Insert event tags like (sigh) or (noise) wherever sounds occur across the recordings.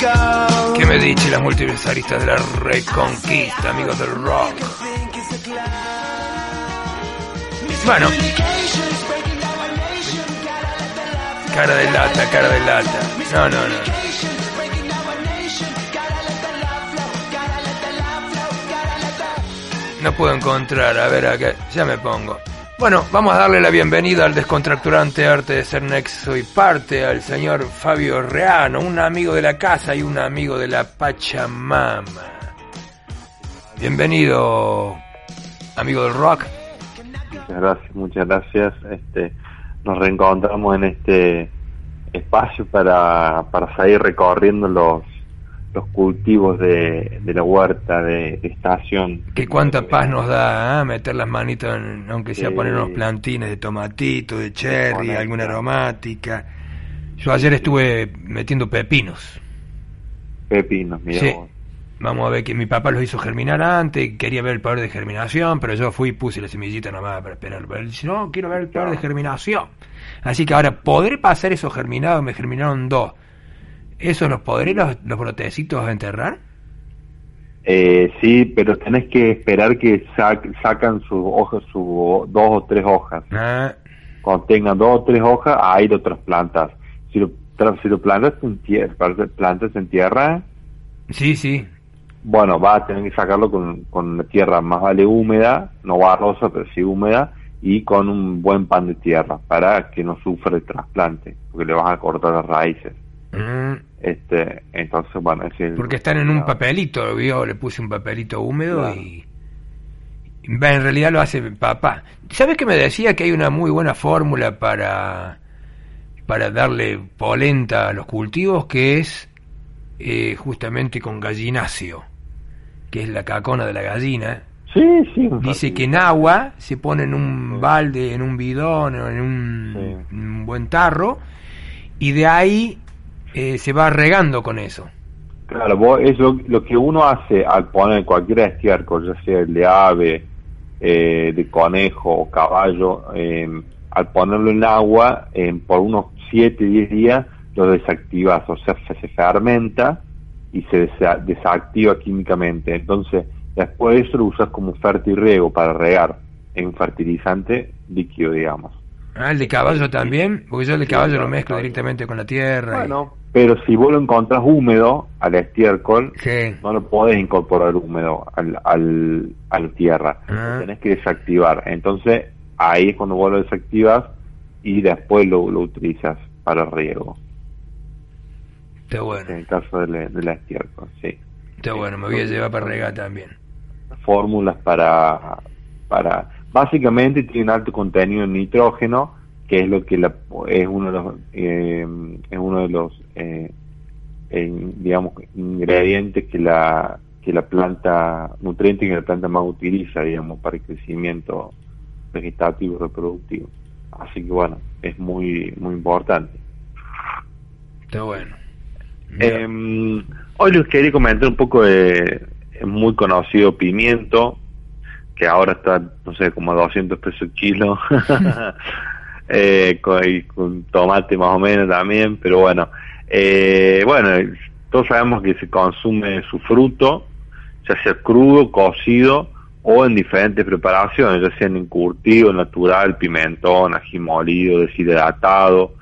¿Qué me dice la multiversarista de la Reconquista, amigos del rock? Bueno. Cara de lata, cara de lata. No, no, no. No puedo encontrar, a ver acá, ya me pongo. Bueno, vamos a darle la bienvenida al descontracturante arte de ser nexo y parte al señor Fabio Reano, un amigo de la casa y un amigo de la Pachamama. Bienvenido, amigo del rock. Muchas gracias, muchas gracias. Este, nos reencontramos en este espacio para, para seguir recorriendo los los cultivos de, de la huerta de, estación. Que cuánta paz nos da ¿eh? meter las manitas, en, aunque sea poner unos plantines de tomatito, de cherry, alguna aromática. Yo ayer estuve metiendo pepinos. Pepinos, mira. Sí. Vamos a ver que mi papá los hizo germinar antes, quería ver el poder de germinación, pero yo fui y puse la semillita nomás para esperar. Pero él dice, no, quiero ver el poder de germinación. Así que ahora, ¿podré pasar esos germinados? Me germinaron dos ¿Eso los podré los, los brotecitos enterrar? Eh, sí, pero tenés que esperar que sacan sus hojas, sus dos o tres hojas. Ah. Cuando tengan dos o tres hojas, ahí lo trasplantas. Si lo, si lo plantas en tierra, plantas en tierra, sí, sí. Bueno, va a tener que sacarlo con, con la tierra más vale húmeda, no barrosa, pero sí húmeda, y con un buen pan de tierra para que no sufra el trasplante, porque le vas a cortar las raíces. Mm. Este, entonces, bueno, es Porque están en un papelito, ¿vio? Le puse un papelito húmedo y... En realidad lo hace papá. ¿Sabes que me decía que hay una muy buena fórmula para, para darle polenta a los cultivos? Que es eh, justamente con gallinacio, que es la cacona de la gallina. Sí, sí. Dice que en agua se pone en un balde, en un bidón, o en un, un buen tarro, y de ahí eh, se va regando con eso. Claro, es lo, que uno hace al poner cualquier estiércol, ya sea el de ave, eh, de conejo o caballo, em, al ponerlo en agua, em, por unos 7, 10 días lo desactivas, o sea, se, fermenta y se desactiva químicamente. Entonces, después de eso lo usas como fertirriego para regar, en fertilizante líquido, digamos. Ah, el de caballo también, porque yo el de caballo lo mezclo directamente con la tierra. Bueno, pero si vos lo encontrás húmedo al estiércol, no lo podés incorporar húmedo al, al, a la tierra. Ah. Lo tenés que desactivar. Entonces, ahí es cuando vos lo desactivas y después lo, lo utilizas para riego. Está bueno. En el caso del, del estiércol, sí. Está bueno, me voy a llevar para regar también. Fórmulas para, para... Básicamente tiene alto contenido en nitrógeno, que es lo que es uno de los eh, es uno de los eh, digamos ingredientes que la que la planta nutrientes que la planta más utiliza digamos para el crecimiento vegetativo reproductivo. Así que bueno es muy muy importante. Está bueno. Em, hoy les quería comentar un poco de muy conocido pimiento que ahora está no sé como a 200 pesos el kilo. (laughs) Eh, con, con, tomate más o menos también, pero bueno, eh, bueno, todos sabemos que se consume su fruto, ya sea crudo, cocido o en diferentes preparaciones, ya sea en encurtido, natural, pimentón, ají molido, deshidratado,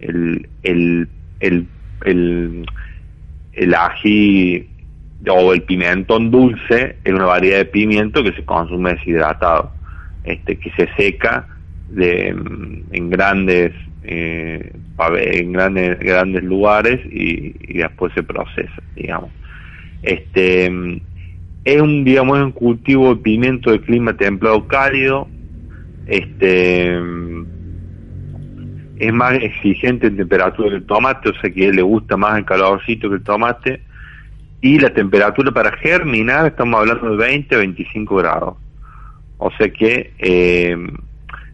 el, el, el, el, el ají o el pimentón dulce es una variedad de pimiento que se consume deshidratado, este que se seca de, en grandes eh, en grandes grandes lugares y, después se procesa digamos. Este es un digamos un cultivo de pimiento de clima templado cálido este es más exigente en temperatura que el tomate o sea que le gusta más el calorcito que el tomate y la temperatura para germinar estamos hablando de 20 a 25 grados. O sea que eh,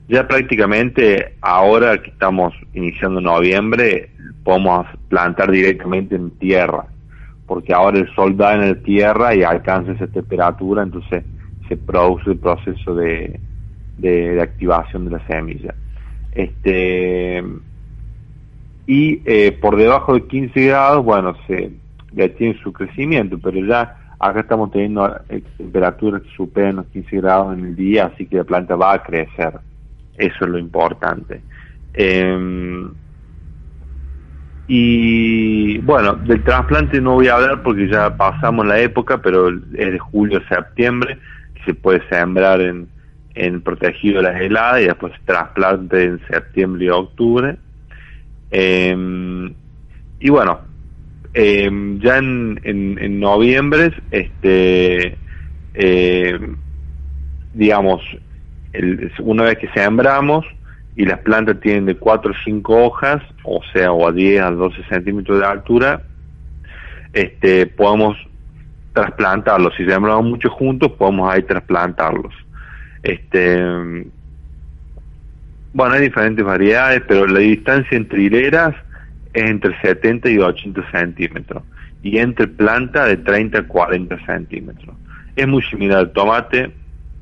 ya prácticamente ahora que estamos iniciando noviembre podemos plantar directamente en tierra porque ahora el sol da en la tierra y alcanza esa temperatura entonces se produce el proceso de, de, activación de la semilla. Este y eh, por debajo de 15 grados bueno se detiene su crecimiento, pero ya acá estamos teniendo eh, temperaturas que superan los 15 grados en el día, así que la planta va a crecer. Eso es lo importante. Eh, y bueno, del trasplante no voy a hablar porque ya pasamos la época, pero es de julio a septiembre, se puede sembrar en, en protegido de las heladas y después trasplante en septiembre y octubre. Eh, y bueno, eh, ya en, en, noviembre, este, eh, digamos, una vez que sembramos, y las plantas tienen de 4 o 5 hojas, o sea, o a 10 a 12 centímetros de altura, este, podemos trasplantarlos. Si sembramos muchos juntos, podemos ahí trasplantarlos. Este, bueno, hay diferentes variedades, pero la distancia entre hileras es entre 70 y 80 centímetros y entre planta de 30 a 40 centímetros. Es muy similar al tomate,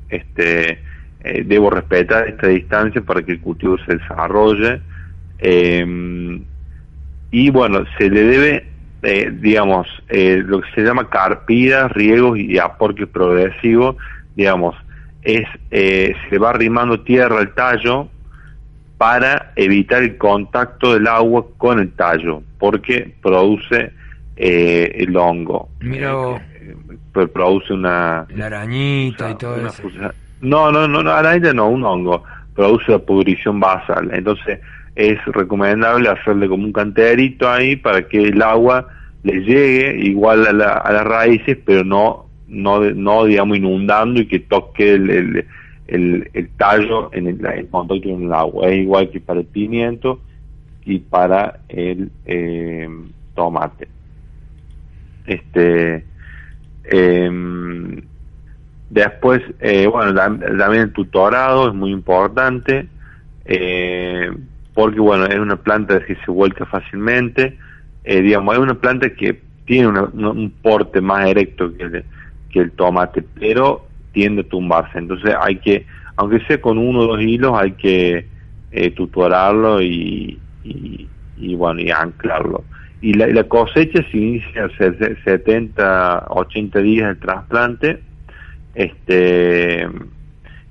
este, eh, debo respetar esta distancia para que el cultivo se desarrolle. Eh, y bueno, se le debe, eh, digamos, lo que se llama carpidas, riegos y aporte progresivo, digamos, es se le va arrimando tierra al tallo para evitar el contacto del agua con el tallo, porque produce el hongo. Mira, produce una... La arañita y todo eso. No, no, no, no, araña no, un hongo. Produce pudrición basal. Entonces es recomendable hacerle como un canterito ahí para que el agua le llegue igual a, la, a las raíces, pero no, no, no digamos inundando y que toque el, el, el, tallo en el, contacto con el agua. Es igual que para el pimiento y para el eh, tomate. Este, eh, Después, eh, bueno, también el tutorado es muy importante, eh, porque bueno, es una planta que se vuelca fácilmente, eh, digamos, es una planta que tiene un porte más erecto que el, que el tomate, pero tiende a tumbarse, entonces hay que, aunque sea con uno o dos hilos, hay que tutorarlo y, y, bueno, y anclarlo. Y la, la cosecha se inicia 70, 80 días del trasplante, este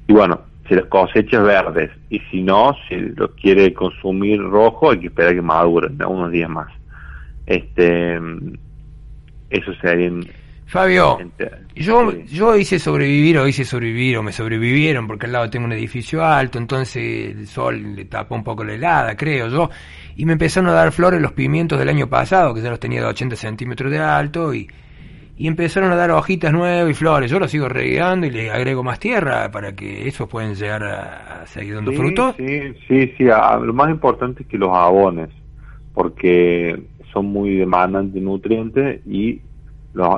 y bueno, si las cosechas verdes y si no, si lo quiere consumir rojo, hay que esperar que madure unos días más. Este eso sería Fabio, yo, yo hice sobrevivir o hice sobrevivir o me sobrevivieron porque al lado tengo un edificio alto, entonces el sol le tapó un poco la helada, creo yo, y me empezaron a dar flores los pimientos del año pasado, que ya los tenía de 80 centímetros de alto, y, y empezaron a dar hojitas nuevas y flores. Yo lo sigo regando y le agrego más tierra para que esos pueden llegar a, seguir dando frutos. Sí, sí, sí. lo más importante es que los abones, porque son muy demandantes de nutrientes y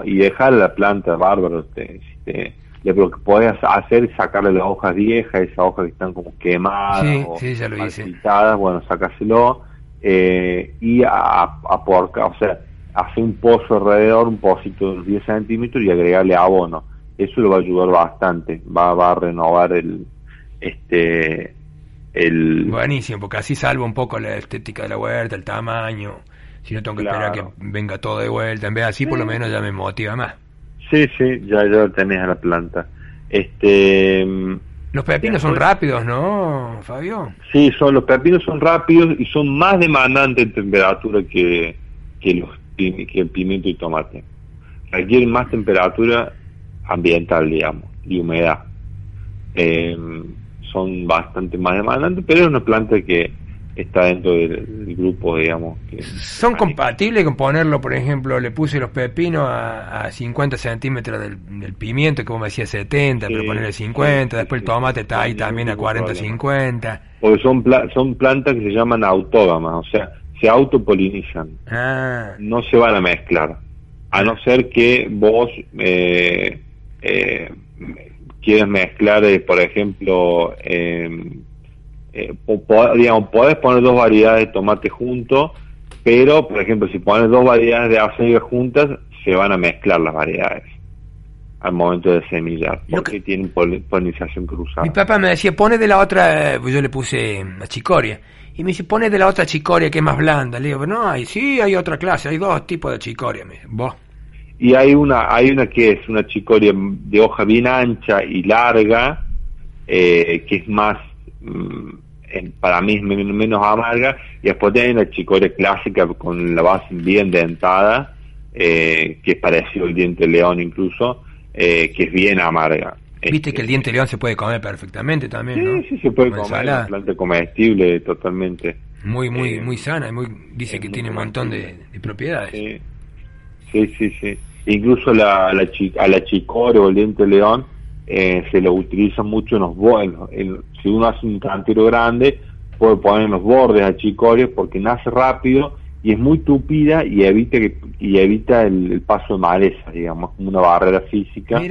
y dejar la planta bárbaro. Este, este, lo que puedes hacer es sacarle las hojas viejas, esas hojas que están como quemadas o sí, ya lo hice. bueno, sacárselo eh, y a, a, por, o sea, hacer un pozo alrededor, un pocito de 10 centímetros y agregarle abono. Eso le va a ayudar bastante, va, va a renovar el, este, el... Buenísimo, porque así salva un poco la estética de la huerta, el tamaño, si no tengo que esperar que venga todo de vuelta, en vez de así por lo menos ya me motiva más. Sí, sí, ya, ya lo tenés a la planta. Este... Los pepinos son rápidos, ¿no, Fabio? Sí, son, los pepinos son rápidos y son más demandantes en temperatura que, que los que el pimiento y tomate. Requieren más temperatura ambiental, digamos, y humedad. Eh, son bastante más demandantes, pero es una planta que está dentro del, grupo, digamos. Que ¿Son compatibles con ponerlo, por ejemplo, le puse los pepinos a, 50 centímetros del, pimiento, como me decía 70, pero ponerle 50, después el tomate está ahí también a 40, 50. Porque son, son plantas que se llaman autógamas, o sea, se autopolinizan, ah. no se van a mezclar, a no ser que vos eh, eh, quieras mezclar, eh, por ejemplo, em, eh, digamos, podés poner dos variedades de tomate juntos, pero, por ejemplo, si pones dos variedades de acelga juntas, se van a mezclar las variedades. al momento de semillar, porque tienen polinización cruzada. Mi papá me decía, pone de la otra, pues yo le puse la chicoria, y me dice, pone de la otra chicoria que es más blanda. Le digo, no, hay, sí, hay otra clase, hay dos tipos de chicoria. Me vos. Y hay una, hay una que es una chicoria de hoja bien ancha y larga, eh, que es más, mm, para mí es menos, amarga, y después hay una chicoria clásica con la base bien dentada, eh, que es parecido al diente león incluso, eh, que es bien amarga. Viste que el este, diente león se puede comer perfectamente también, sí, ¿no? Sí, se puede comer, es planta comestible totalmente. Muy, muy, eh, muy sana, muy, dice que tiene un montón de, propiedades. Sí, sí, sí. Incluso la, la a la chicore o el diente león eh, se lo utiliza mucho en los bordes. Si uno hace un cantero grande, puede poner en los bordes a chicoria porque nace rápido y es muy tupida y evita que, y evita el, paso de maleza, digamos, como una barrera física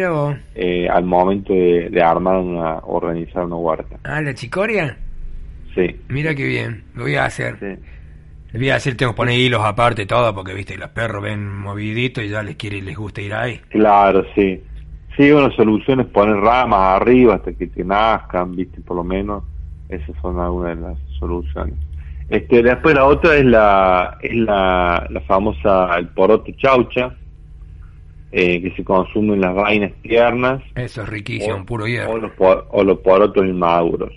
eh, al momento de, armar una, organizar una huerta. Ah, la chicoria. Sí. Mira qué bien, lo voy a hacer. Le voy a decir, tengo que poner hilos aparte todo, porque viste, los perros ven movidito y ya les quiere les gusta ir ahí. Claro, sí. Sí, una solución es poner ramas arriba hasta que te nazcan, viste, por lo menos. Esas son algunas de las soluciones. Este, después la otra es la, es la, la famosa, el poroto chaucha, eh, que se consume en las vainas tiernas. Eso es riquísimo, puro hierro. O los, o los porotos inmaduros.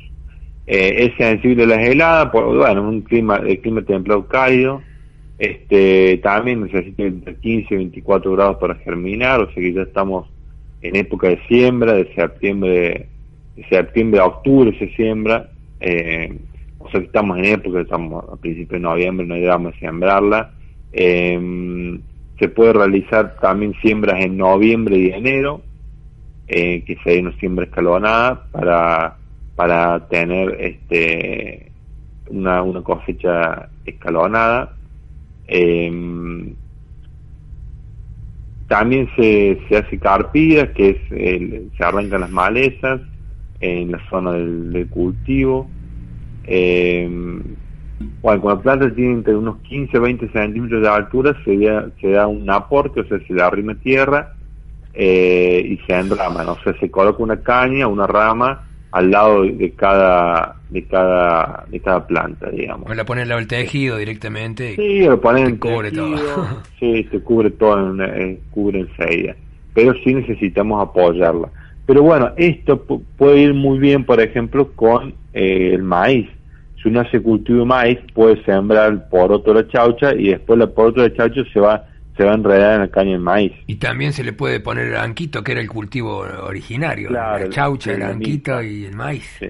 Eh, es sensible a las heladas, por, bueno, un clima, el clima templado cálido. Este, también necesita entre 15 y 24 grados para germinar, o sea que ya estamos en época de siembra, de septiembre, de septiembre a octubre se siembra. Eh, o sea que estamos en época, estamos a principios de noviembre, no llegamos a sembrarla. Eh, se puede realizar también siembras en noviembre y enero, eh, que sea una siembra escalonada para, para tener este una, una cosecha escalonada. Eh, también se, se hace carpida, que es se arrancan las malezas en la zona del cultivo. Eh, cuando la planta tiene entre unos 15 20 centímetros de altura, se da, se da un aporte, o sea, se le arrima tierra eh, y se enrama, o sea, se coloca una caña, una rama al lado de cada de cada de cada planta, digamos. O la ponen el tejido directamente. Sí, lo ponen cubre todo. (laughs) sí, se cubre todo, en, eh, cubre enseguida. Pero sí necesitamos apoyarla. Pero bueno, esto puede ir muy bien, por ejemplo, con eh, el maíz. Si uno hace cultivo de maíz, puede sembrar poroto de chaucha y después la poroto de chaucha se va se va a enredar en la caña de maíz. Y también se le puede poner el anquito, que era el cultivo originario. la chaucha, el anquito y el maíz.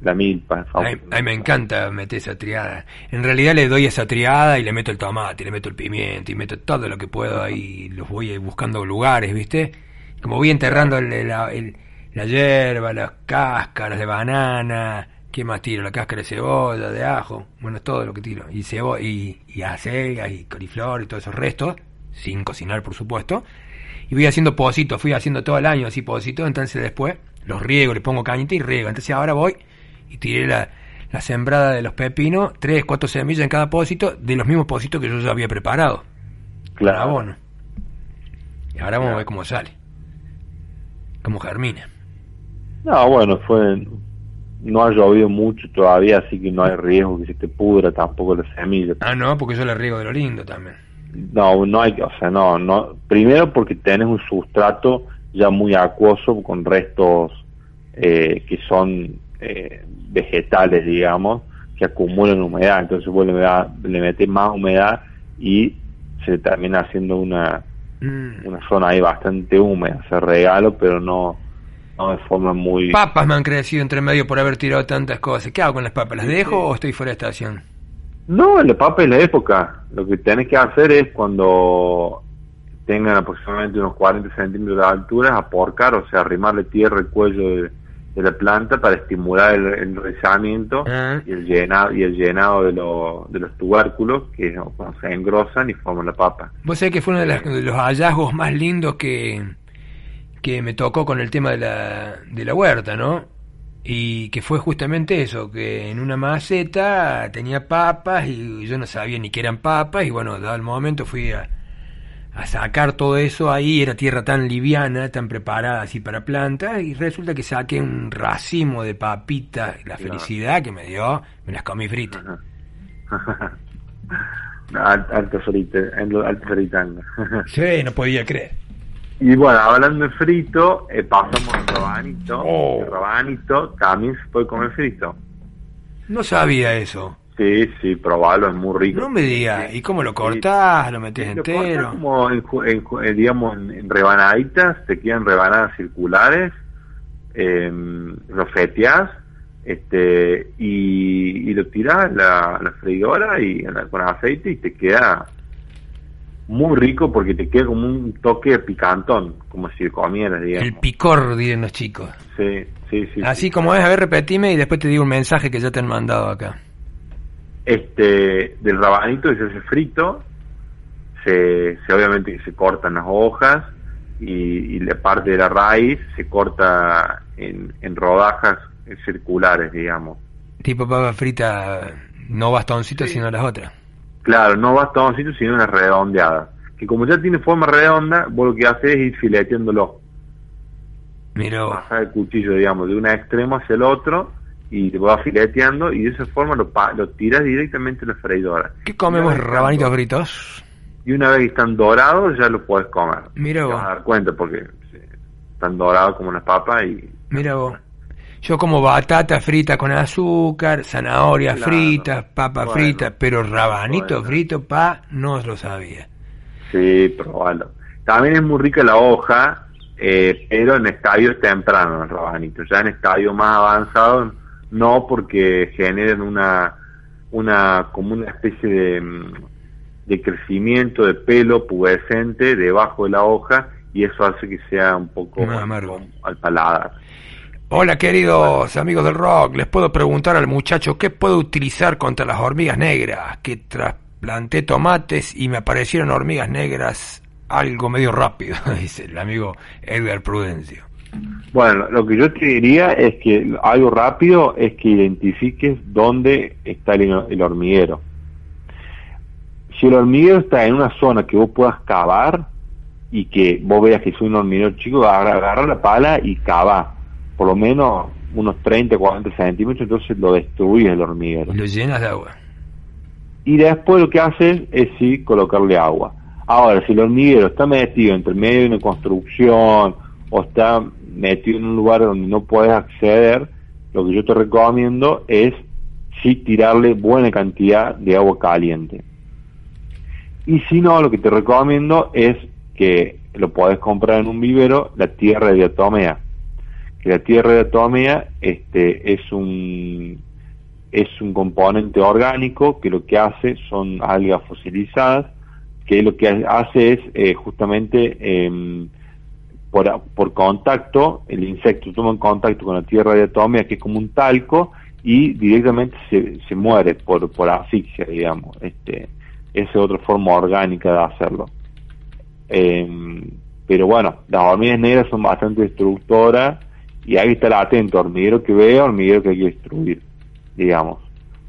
la milpa. A mí, me encanta meter esa triada. En realidad le doy esa triada y le meto el tomate, le meto el pimiento y meto todo lo que puedo ahí. Los voy buscando lugares, ¿viste? Como voy enterrando la hierba, las cáscaras de banana, ¿qué más tiro? La cáscara de cebolla, de ajo, bueno, es todo lo que tiro. Y cebolla, y, y acelgas, y coliflor, y todos esos restos, sin cocinar, por supuesto. Y voy haciendo pocitos, fui haciendo todo el año así pocitos, entonces después los riego, le pongo cañita y riego. Entonces ahora voy y tiré la, la sembrada de los pepinos, tres, cuatro semillas en cada pocito, de los mismos pocitos que yo ya había preparado. Claro. abono. Y ahora vamos a ver cómo sale como germina. No, bueno, fue no ha llovido mucho todavía, así que no hay riesgo que se te pudra tampoco la semilla. Ah, no, porque yo le riego de lo lindo también. No, no hay, o sea, no, no. Primero porque tenés un sustrato ya muy acuoso con restos eh, que son eh, vegetales, digamos, que acumulan humedad. Entonces vos le, le metés más humedad y se termina haciendo una Mm. Una zona ahí bastante húmeda, se regalo, pero no, no de forma muy... Papas me han crecido entre medio por haber tirado tantas cosas. ¿Qué hago con las papas? ¿Las dejo o estoy fuera de estación? No, la papa es la época. Lo que tenés que hacer es cuando tengan aproximadamente unos 40 centímetros de altura, aporcar, o sea, arrimarle tierra al cuello de, de la planta para estimular el, enraizamiento ah. y el llenado y el llenado de, de los tubérculos que se engrosan y forman la papa. Vos sabés que fue uno de, los hallazgos más lindos que, que me tocó con el tema de la, de la huerta, ¿no? Y que fue justamente eso, que en una maceta tenía papas y yo no sabía ni que eran papas y bueno, dado el momento fui a, a sacar todo eso ahí, era tierra tan liviana, tan preparada así para plantas, y resulta que saqué un racimo de papitas, la felicidad que me dio, me las comí fritas. (laughs) alto frita, alto fritanga. (laughs) sí, no podía creer. Y bueno, hablando de frito, eh, pasamos al rabanito. Oh. El rabanito también se puede comer frito. No sabía eso. Sí, sí, probalo, es muy rico. No me digas, ¿y cómo lo cortás? ¿Lo metes entero? como, en, digamos, en, rebanaditas, te quedan rebanadas circulares, eh, lo feteás, este, y, lo tirás a la, freidora y con aceite y te queda muy rico porque te queda como un toque picantón, como si comieras, digamos. El picor, dirían los chicos. Sí, sí, sí. Así como es, a ver, repetime y después te digo un mensaje que ya te han mandado acá este del rabanito se hace frito se, se obviamente se cortan las hojas y, la parte de la raíz se corta en, en rodajas circulares digamos tipo papa frita no bastoncitos sino las otras claro no bastoncitos sino unas redondeadas que como ya tiene forma redonda vos lo que haces es ir fileteándolo Mira. Pasar el cuchillo, digamos, de un extremo hacia el otro y te vas fileteando y de esa forma lo, lo tiras directamente a la freidora. ¿Qué comemos rabanitos fritos? Y una vez que están dorados ya los puedes comer. Mira vos. Te vas a dar cuenta porque están dorados como unas papas y... Mira vos. Yo como batata frita con azúcar, zanahoria frita, papa frita, pero rabanito frito, pa, no lo sabía. Sí, probalo. También es muy rica la hoja, eh, pero en estadios tempranos el rabanito. Ya en estadios más avanzados no porque generen una, una como una especie de, mm, de crecimiento de pelo pubescente debajo de la hoja y eso hace que sea un poco amargo al paladar. Hola queridos amigos del rock, les puedo preguntar al muchacho qué puedo utilizar contra las hormigas negras, que trasplanté tomates y me aparecieron hormigas negras algo medio rápido, (laughs) dice el amigo Edgar Prudencio. Bueno, lo que yo te diría es que algo rápido es que identifiques dónde está el, hormiguero. Si el hormiguero está en una zona que vos puedas cavar y que vos veas que es un hormiguero chico, agarra, la pala y cava por lo menos unos 30, 40 centímetros, entonces lo destruyes el hormiguero. Lo llenas de agua. Y después lo que haces es sí colocarle agua. Ahora, si el hormiguero está metido entre medio de una construcción o está metido en un lugar donde no puedes acceder, lo que yo te recomiendo es sí tirarle buena cantidad de agua caliente. Y si no, lo que te recomiendo es que lo puedes comprar en un vivero, la tierra de diatomea. Que la tierra de diatomea este, es un es un componente orgánico que lo que hace son algas fosilizadas, que lo que hace es eh, justamente eh, por, por contacto, el insecto toma contacto con la tierra de atomía, que es como un talco, y directamente se, se muere por, por asfixia, digamos. Este, esa es otra forma orgánica de hacerlo. Em, pero bueno, las hormigas negras son bastante destructoras y hay que estar atento, hormiguero que vea, hormiguero que hay que destruir, digamos.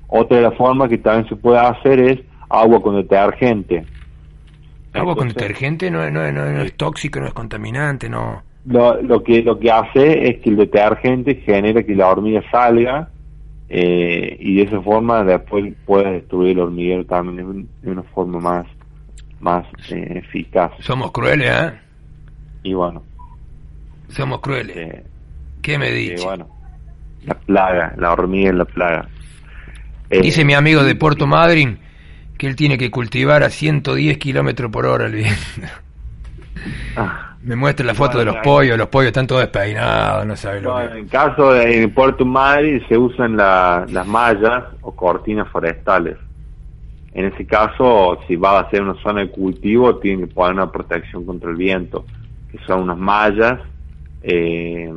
Otra de las formas que también se puede hacer es agua con detergente. Agua con detergente no, no, no, es tóxico, no es contaminante, no. Lo, lo, que lo que hace es que el detergente genera que la hormiga salga eh, y de esa forma después puede destruir el hormiguero también de una forma más más eh, eficaz. Somos crueles, ¿eh? Y bueno. Somos crueles. Eh, ¿Qué me dices? bueno, la plaga, la hormiga es la plaga. Dice mi amigo de Puerto Madryn que él tiene que cultivar a 110 kilómetros por hora el viento. (laughs) Ah. Me muestra la foto de los pollos, los pollos están todos despeinados, no sabe lo que... En el caso de Puerto Madrid se usan las mallas o cortinas forestales. En ese caso, si va a ser una zona de cultivo, tiene que poner una protección contra el viento, que son unas mallas, eh,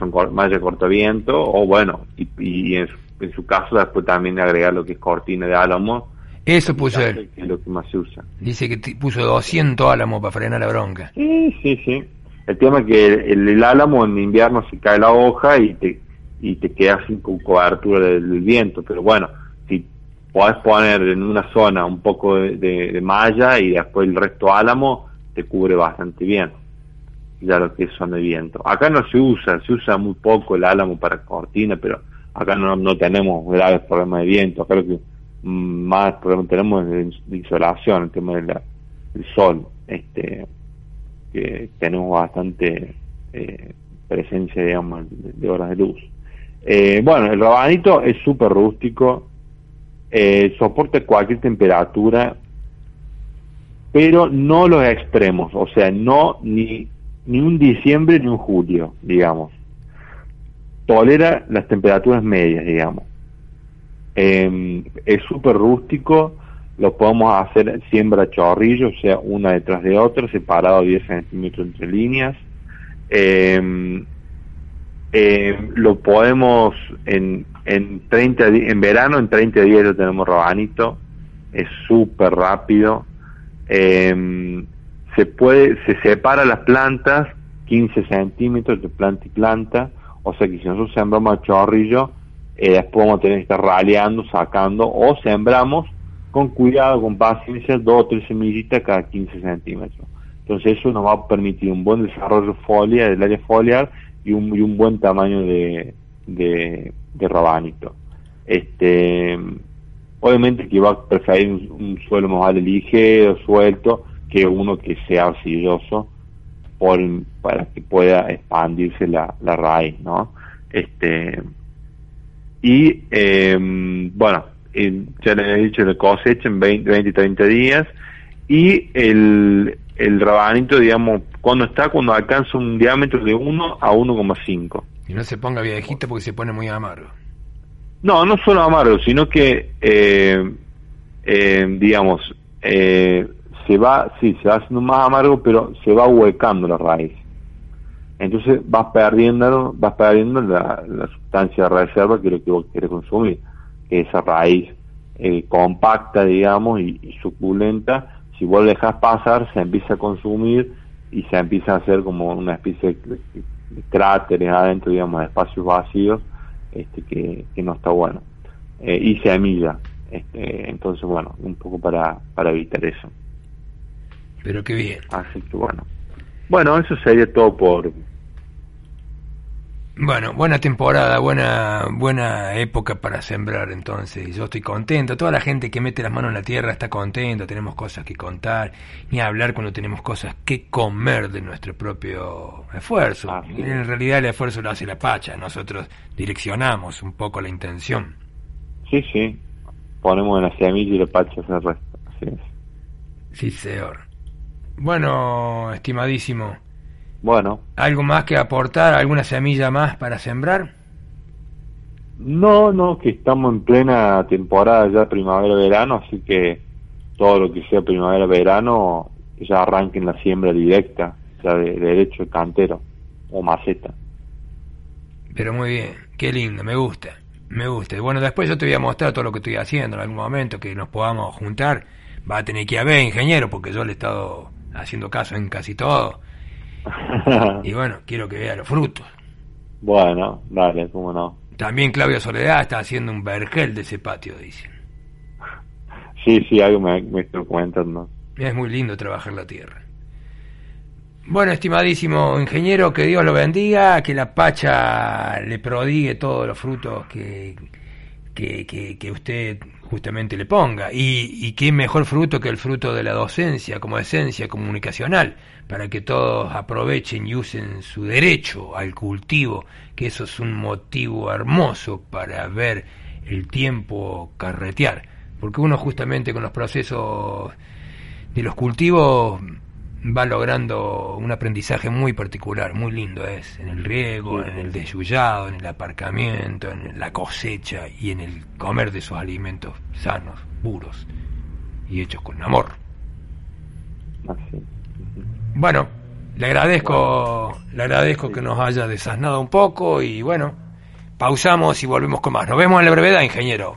son mallas cortaviento, o bueno, y, en, en, su caso después también agregar lo que es cortina de álamo, eso puso él. Es lo que más se usa. Dice que puso 200 álamos para frenar la bronca. Sí, sí, sí. El tema es que el, álamo en invierno se cae la hoja y te, y te quedas sin cobertura del, viento. Pero bueno, si podés poner en una zona un poco de, malla y después el resto álamo, te cubre bastante bien ya lo que es zona de viento. Acá no se usa, se usa muy poco el álamo para cortina, pero acá no, no tenemos graves problemas de viento, acá lo que más problemas tenemos es de insolación, el tema del sol, este que tenemos bastante eh, presencia, digamos, de, horas de luz. Eh, bueno, el rabanito es súper rústico, eh, soporta cualquier temperatura, pero no los extremos, o sea, no ni, ni un diciembre ni un julio, digamos. Tolera las temperaturas medias, digamos. Em, es súper rústico, lo podemos hacer siembra chorrillo, o sea, una detrás de otra, separado 10 centímetros entre líneas. Eh, lo podemos en, en 30 en verano, en 30 días lo tenemos rabanito, es súper rápido. Se puede, se separa las plantas 15 centímetros de planta y planta, o sea que si nosotros sembramos chorrillo, eh, después vamos a tener que estar raleando, sacando, o sembramos con cuidado, con paciencia, dos o tres semillitas cada 15 centímetros. Entonces eso nos va a permitir un buen desarrollo folia del área foliar y un, y un buen tamaño de, de, rabanito. Este, obviamente que va a preferir un, suelo más ligero, suelto, que uno que sea arcilloso por, para que pueda expandirse la, la raíz, ¿no? Este, y eh, bueno, ya les he dicho, la cosecha en 20, 20 30 días y el, el rabanito, digamos, cuando está, cuando alcanza un diámetro de 1 a 1,5. Y no se ponga viejito porque se pone muy amargo. No, no solo amargo, sino que, eh, eh, digamos, eh, se va, sí, se va haciendo más amargo, pero se va huecando la raíz. Entonces vas perdiendo, vas perdiendo la, la sustancia de reserva que es lo que vos querés consumir esa raíz eh, compacta, digamos, y, suculenta, si vos lo dejas pasar, se empieza a consumir y se empieza a hacer como una especie de, cráteres adentro, digamos, de espacios vacíos, este, que, que no está bueno. Eh, y semilla. Este, entonces, bueno, un poco para, para evitar eso. Pero qué bien. Así que bueno. Bueno, eso sería todo por, bueno, buena temporada, buena buena época para sembrar entonces. Yo estoy contento. Toda la gente que mete las manos en la tierra está contenta. Tenemos cosas que contar. Ni hablar cuando tenemos cosas que comer de nuestro propio esfuerzo. Ah, en realidad el esfuerzo lo hace la pacha. Nosotros direccionamos un poco la intención. Sí, sí. Ponemos en la semilla y la pacha se resta. Así es. Sí, señor. Bueno, estimadísimo. Bueno. ¿Algo más que aportar? ¿Alguna semilla más para sembrar? No, no, que estamos en plena temporada ya primavera-verano, así que todo lo que sea primavera-verano ya arranquen la siembra directa, ya de, derecho cantero o maceta. Pero muy bien, qué lindo, me gusta, me gusta. Y bueno, después yo te voy a mostrar todo lo que estoy haciendo en algún momento, que nos podamos juntar. Va a tener que haber ingeniero, porque yo le he estado haciendo caso en casi todo (laughs) y bueno, quiero que vea los frutos. Bueno, dale, cómo no. También Claudio Soledad está haciendo un vergel de ese patio, dicen. Sí, sí, algo me, me estoy comentando. Es muy lindo trabajar la tierra. Bueno, estimadísimo ingeniero, que Dios lo bendiga, que la Pacha le prodigue todos los frutos que, que, que, que usted justamente le ponga. Y, y qué mejor fruto que el fruto de la docencia como esencia comunicacional, para que todos aprovechen y usen su derecho al cultivo, que eso es un motivo hermoso para ver el tiempo carretear, porque uno justamente con los procesos de los cultivos va logrando un aprendizaje muy particular, muy lindo es, en el riego, en el desyullado, en el aparcamiento, en la cosecha y en el comer de esos alimentos sanos, puros y hechos con amor. Bueno, le agradezco, le agradezco que nos haya desasnado un poco y bueno, pausamos y volvemos con más. Nos vemos en la brevedad, ingeniero.